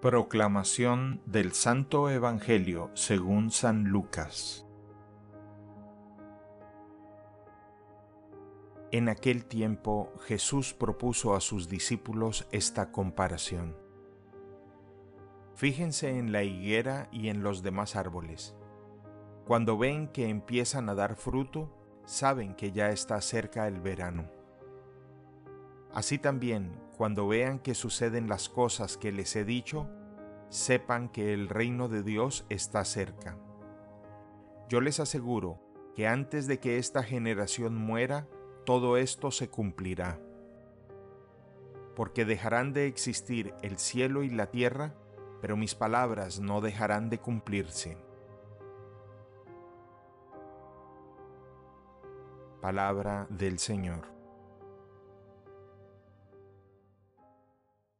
Proclamación del Santo Evangelio según San Lucas En aquel tiempo Jesús propuso a sus discípulos esta comparación. Fíjense en la higuera y en los demás árboles. Cuando ven que empiezan a dar fruto, saben que ya está cerca el verano. Así también, cuando vean que suceden las cosas que les he dicho, sepan que el reino de Dios está cerca. Yo les aseguro que antes de que esta generación muera, todo esto se cumplirá. Porque dejarán de existir el cielo y la tierra, pero mis palabras no dejarán de cumplirse. Palabra del Señor.